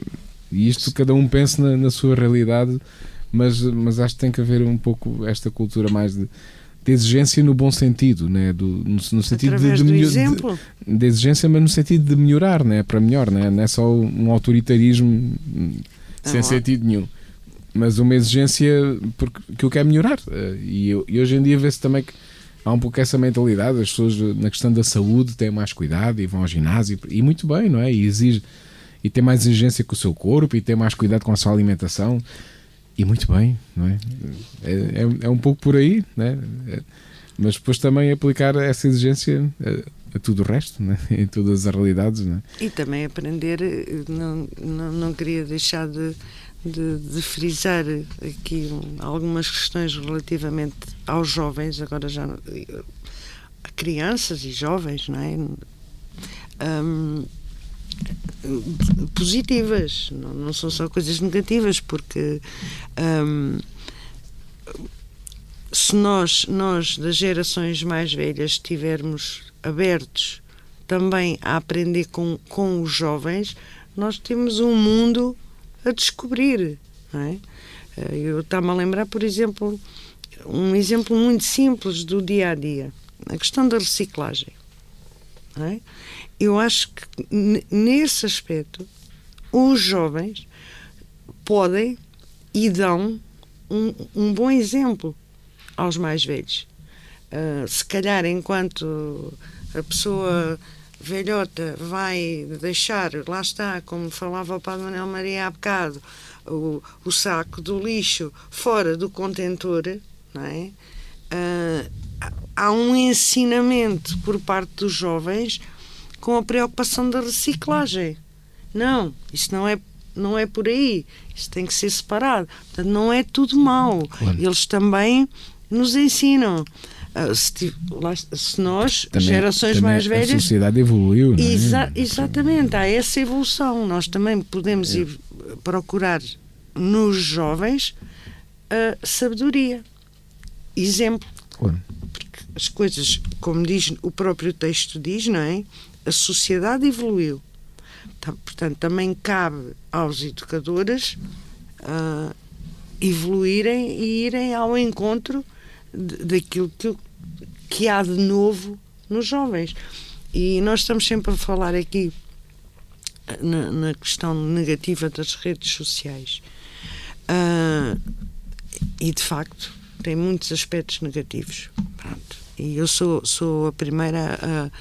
E isto cada um pensa na, na, sua realidade, mas, mas acho que tem que haver um pouco esta cultura mais de, de exigência no bom sentido, né? do, no, no sentido de, de, de, de, exigência, mas no sentido de melhorar, né? para melhor, né? não é só um autoritarismo sem sentido nenhum mas uma exigência que eu quero melhorar. E, e hoje em dia vê-se também que há um pouco essa mentalidade, as pessoas na questão da saúde têm mais cuidado e vão ao ginásio, e muito bem, não é? E exige e tem mais exigência com o seu corpo e tem mais cuidado com a sua alimentação, e muito bem, não é? É, é, é um pouco por aí, né? É, mas depois também aplicar essa exigência a, a tudo o resto, né? em todas as realidades. Né? E também aprender, não, não, não queria deixar de de, de, frisar aqui algumas questões relativamente aos jovens, agora já a crianças e jovens, não é? Um, positivas, não, não, são só coisas negativas, porque um, se nós, nós das gerações mais velhas estivermos abertos também a aprender com, com os jovens, nós temos um mundo a descobrir. Não é? Eh, eu estava a lembrar, por exemplo, um exemplo muito simples do dia a dia: a questão da reciclagem. É? Eu acho que nesse aspecto os jovens podem e dão um, um bom exemplo aos mais velhos. Uh, se calhar, enquanto a pessoa velhota vai deixar, lá está, como falava o Padre Manuel Maria há bocado, o, o saco do lixo fora do contentor, não é? Uh, há um ensinamento por parte dos jovens com a preocupação da reciclagem. Não, isso não é não é por aí. Isso tem que ser separado. Portanto, não é tudo mau. Eles também nos ensinam. Ah, se, se nós, também, gerações também mais velhas. A sociedade evoluiu, não é? Exa exatamente, há essa evolução. Nós também podemos é. ir procurar nos jovens a sabedoria. Exemplo. Porque as coisas, como diz o próprio texto diz, não é? A sociedade evoluiu. Portanto, também cabe aos educadores uh, evoluírem e irem ao encontro daquilo que, que há de novo nos jovens. E nós estamos sempre a falar aqui na, na questão negativa das redes sociais. Uh, e de facto tem muitos aspectos negativos. Pronto. E eu sou, sou a primeira a.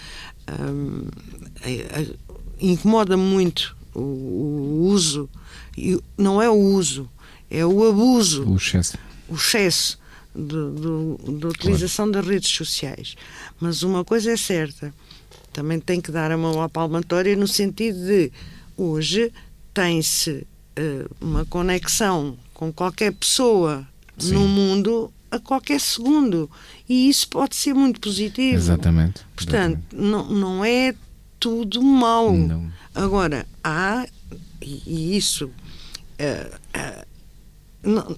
a incomoda muito o, o uso, e não é o uso, é o abuso, O excesso. o excesso da utilização das redes sociais. Mas uma coisa é certa, também tem que dar a mão à palmatória no sentido de hoje tem-se eh, uma conexão com qualquer pessoa Sim. no mundo a qualquer segundo. E isso pode ser muito positivo. Exatamente. Portanto, não, não é tudo mau. Não. Agora, há, e, isso, eh, eh, não-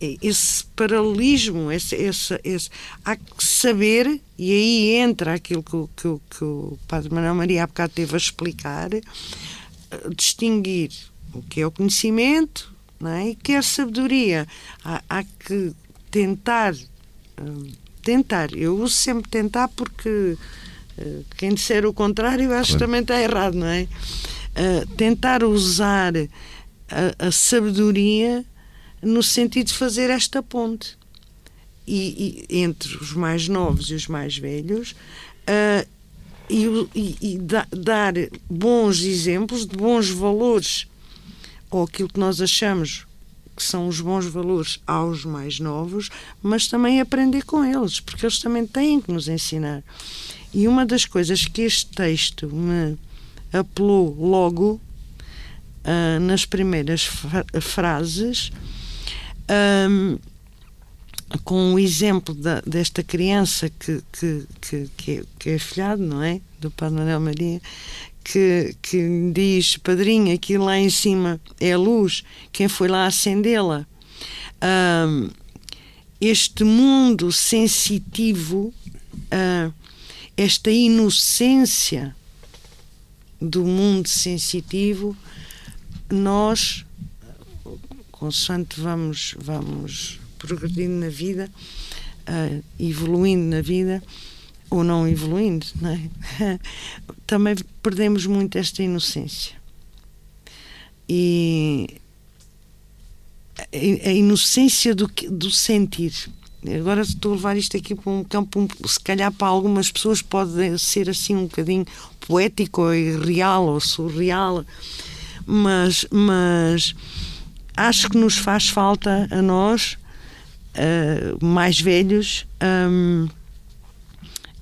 esse paralelismo, esse, esse, esse, há que saber, e aí entra aquilo que, o- que, que o Padre Manuel Maria há bocado teve a explicar, eh, distinguir o que é o conhecimento não é? e o que é a sabedoria. Há, há que tentar, hum, tentar, eu uso sempre tentar porque eh, quem disser o contrário eu acho que Claro. também está errado, não é? Eh, tentar usar a, a sabedoria no sentido de fazer esta ponte e, e entre os mais novos e os mais velhos ah, e, e- e da- dar bons exemplos de bons valores ou aquilo que nós achamos que são os bons valores aos mais novos, mas também aprender com eles, porque eles também têm que nos ensinar. E uma das coisas que este texto me apelou logo ah, nas primeiras fra- frases, ahm, com o exemplo da- desta criança que, que, que, que, é, que é filhado, não é? Do Padre Manuel Maria, que, que diz: Padrinho, aquilo lá em cima é a luz, quem foi lá acendê-la? Este mundo sensitivo, ah, esta inocência do mundo sensitivo, nós, consoante vamos, vamos progredindo na vida, ah, evoluindo na vida, ou não evoluindo, não é? também perdemos muito esta inocência. E a inocência do, do sentir. Agora estou a levar isto aqui para um campo, um- se calhar para algumas pessoas pode ser assim um bocadinho poético ou irreal ou surreal, mas, mas acho que nos faz falta a nós, ah, mais velhos, hum,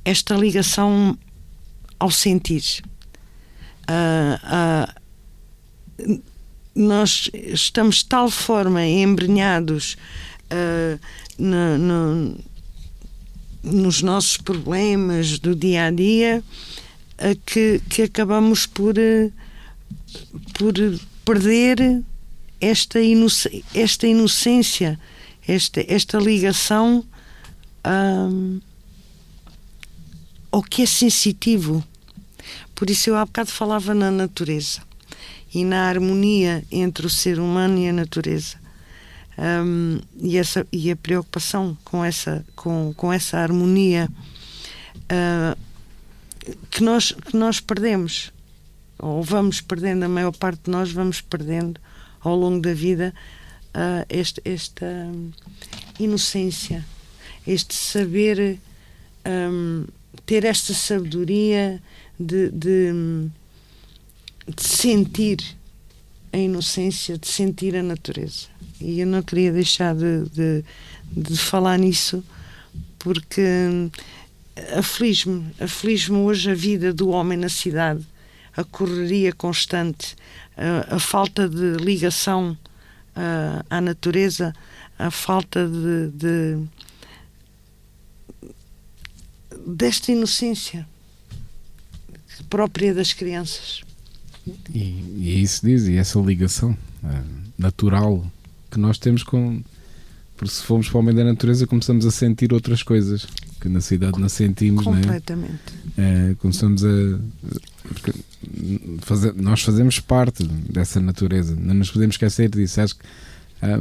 esta ligação ao sentir. Ah, ah, nós estamos de tal forma embrenhados ah, na- no- nos nossos problemas do dia a dia que, que acabamos por, por perder esta, inoc- esta inocência, esta, esta ligação ao que é sensitivo. Por isso eu há bocado falava na natureza e na harmonia entre o ser humano e a natureza. Hum, e, essa, e a preocupação com essa, com, com essa harmonia ah, que, nós, que nós perdemos, ou vamos perdendo, a maior parte de nós vamos perdendo ao longo da vida ah, este, esta inocência, este saber hum, ter esta sabedoria de, de, de sentir a inocência, de sentir a natureza. E eu não queria deixar de, de, de falar nisso porque hum, aflige-me, aflige-me hoje a vida do homem na cidade, a correria constante, a, a falta de ligação ah, à natureza, a falta de, de desta inocência própria das crianças. E, e é isso diz, e essa ligação eh, natural que nós temos com. Porque se formos para o meio da natureza, começamos a sentir outras coisas que na cidade não sentimos, é? Completamente. Eh, começamos a. nós fazemos parte dessa natureza, não nos podemos esquecer disso. Acho que ah,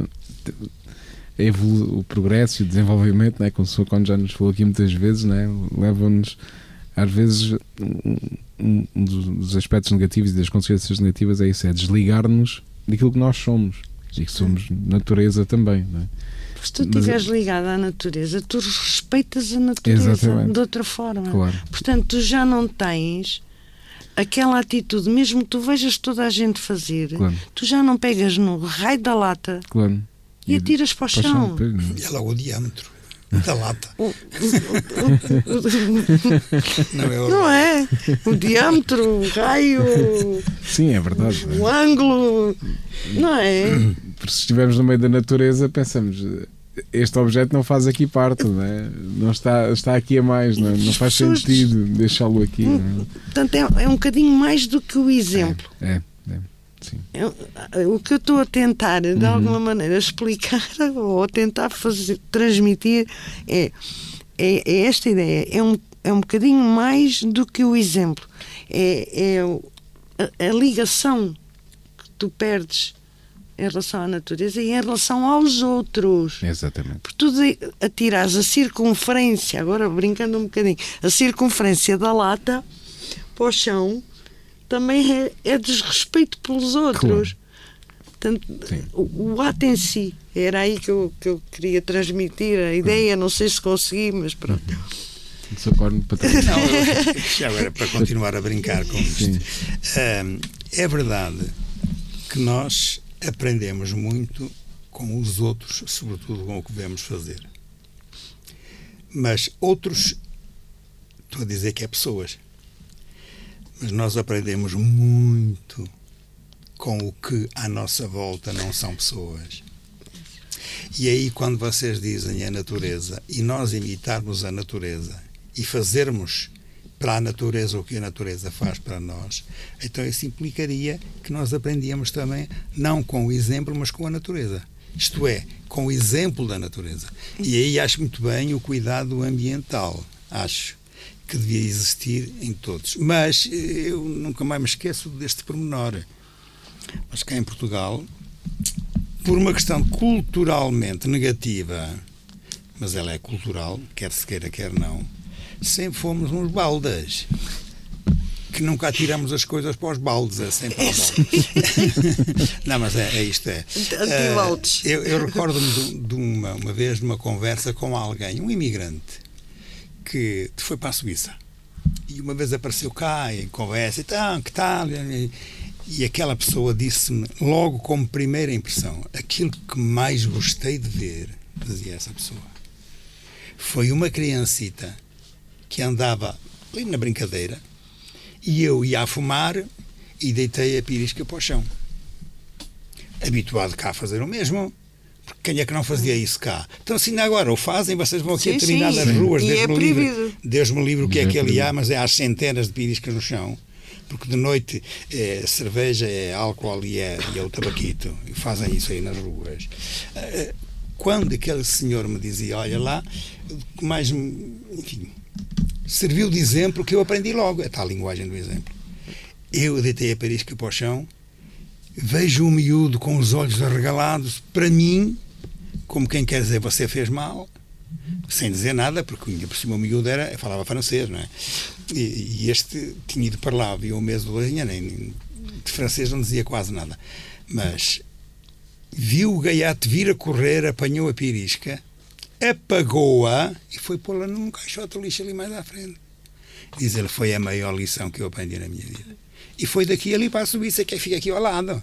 o progresso e o desenvolvimento, né, como se- quando já nos falou aqui muitas vezes, né, levam-nos às vezes um, um- dos aspectos negativos e das consequências negativas é isso, é desligar-nos daquilo que nós somos e que somos natureza também. Não é? Se tu estiveres ligado à natureza, tu respeitas a natureza Exatamente. de outra forma. Claro. Portanto, tu já não tens aquela atitude, mesmo que tu vejas toda a gente fazer, Claro. tu já não pegas no raio da lata Claro. E atiras para o chão. E é lá o diâmetro da lata. O- o- o- o- Não é? o- não é? O diâmetro, o raio, Sim, é verdade. o ângulo, não é? Porque se estivermos no meio da natureza, pensamos. Este objeto não faz aqui parte, não, é? não está, está aqui a mais, não, não faz sentido deixá-lo aqui. não Portanto, é, é um bocadinho mais do que o exemplo. é? Sim. É, o que eu estou a tentar, de alguma maneira, explicar ou a tentar fazer, transmitir é, é, é esta ideia. É um, é um bocadinho mais do que o exemplo. É, é a, a ligação que tu perdes em relação à natureza e em relação aos outros. Exatamente. Por tu atirares a circunferência, agora brincando um bocadinho, a circunferência da lata para o chão também é, é desrespeito pelos outros. Portanto, Sim. o, o ato em si, era aí que eu, que eu queria transmitir a ideia, não sei se consegui, mas pronto. Sou corno para trás. Não, eu- já agora para continuar a brincar com isto. Ahm, é verdade que nós aprendemos muito com os outros, sobretudo com o que vemos fazer. Mas outros, estou a dizer que é pessoas, mas nós aprendemos muito com o que à nossa volta não são pessoas. E aí, quando vocês dizem a natureza e nós imitarmos a natureza e fazermos para a natureza o que a natureza faz para nós, então isso implicaria que nós aprendíamos também, não com o exemplo, mas com a natureza. Isto é, com o exemplo da natureza. E aí acho muito bem o cuidado ambiental. Acho que devia existir em todos. Mas eh, eu nunca mais me esqueço deste pormenor. Mas cá em Portugal, por uma questão culturalmente negativa, mas ela é cultural, quer se queira, quer não, sempre fomos uns baldas. Que nunca atiramos as coisas para os baldes, é sempre para os baldes. não, mas é, é isto é. Eh, eu eu recordo-me de, de uma, uma vez de uma conversa com alguém, um imigrante, que foi para a Suíça. E uma vez apareceu cá em conversa, então, que tal? E, e aquela pessoa disse-me, logo como primeira impressão, aquilo que mais gostei de ver, dizia essa pessoa, foi uma criancita que andava ali na brincadeira e eu ia a fumar e deitei a pirisca para o chão. Habituado cá a fazer o mesmo. Quem é que não fazia isso cá? Então, se ainda agora o fazem, vocês vão aqui Sim, a determinadas ruas, Deus é me livre, proibido. Deus me livre o que é É que ali há, mas é às centenas de piriscas no chão. Porque de noite é cerveja, é álcool e é, e é o tabaquito. E fazem isso aí nas ruas. Eh, Quando aquele senhor me dizia, olha lá, o que mais me, enfim, serviu de exemplo que eu aprendi logo, é a tal linguagem do exemplo. Eu deitei a perisca para o chão, vejo o miúdo com os olhos arregalados, para mim, como quem quer dizer você fez mal, sem dizer nada, porque ainda por cima o miúdo era, falava francês, não é? E, e este tinha ido para lá, havia um mês dois, nem, nem- de francês não dizia quase nada. Mas viu o gaiato vir a correr, apanhou a pirisca, apagou-a e foi pô-la num caixote de lixo ali mais à frente. Diz ele, foi a maior lição que eu aprendi na minha vida. E foi daqui ali para a Suíça, que fica aqui ao lado.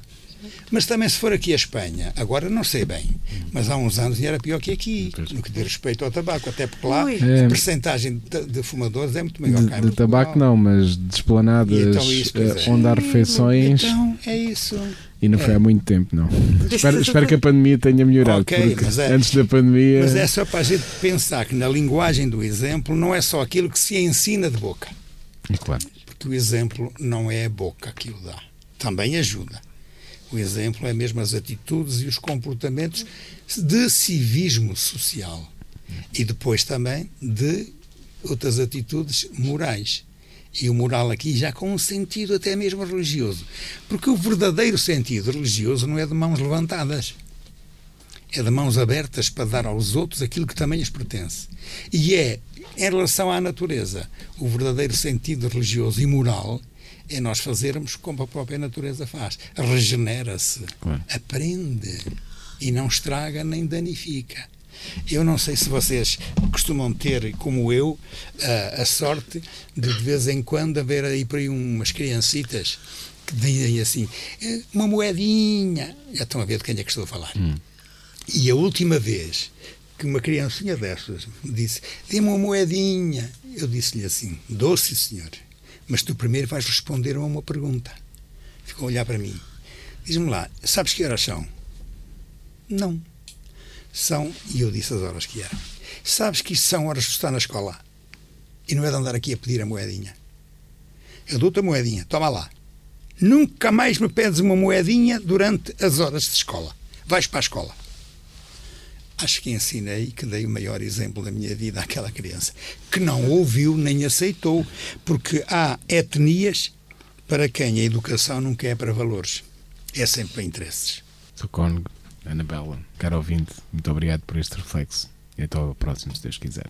Mas também se for aqui a Espanha, agora não sei bem, mas há uns anos era pior que aqui, no que diz respeito ao tabaco, até porque lá. É. a percentagem de, de fumadores é muito maior De, em de tabaco não, mas de esplanadas E então isso, eh, dizer, onde há refeições Então, é isso. e não foi é. há muito tempo, não. espero, espero que a pandemia tenha melhorado, Ok, porque mas é- antes da pandemia. Mas é só para a gente pensar que na linguagem do exemplo não é só aquilo que se ensina de boca. É claro. Porque o exemplo não é a boca que o dá. Também ajuda. O exemplo é mesmo as atitudes e os comportamentos de civismo social. E depois também de outras atitudes morais. E o moral aqui já com um sentido até mesmo religioso. Porque o verdadeiro sentido religioso não é de mãos levantadas. É de mãos abertas para dar aos outros aquilo que também lhes pertence. E é, em relação à natureza, o verdadeiro sentido religioso e moral é nós fazermos como a própria natureza faz. Regenera-se, Claro. aprende e não estraga nem danifica. Eu não sei se vocês costumam ter, como eu, a, a sorte de de vez em quando haver aí por aí umas criancitas que dizem assim, "Eh, uma moedinha. Já estão a ver de quem é que estou a falar. E a última vez que uma criancinha dessas disse, dê-me uma moedinha, eu disse-lhe assim, doce senhor, mas tu primeiro vais responder a uma pergunta. Ficou a olhar para mim. Diz-me lá, sabes que horas são? Não. São, e eu disse as horas que eram. Sabes que isto são horas de estar na escola? E não é de andar aqui a pedir a moedinha. Eu dou-te a moedinha, toma lá. Nunca mais me pedes uma moedinha durante as horas de escola. Vais para a escola. Acho que ensinei que dei o maior exemplo da minha vida àquela criança, que não ouviu nem aceitou, porque há etnias para quem a educação nunca é para valores, é sempre para interesses. Socorro, Anabela, caro ouvinte, muito obrigado por este reflexo. E até ao próximo, se Deus quiser.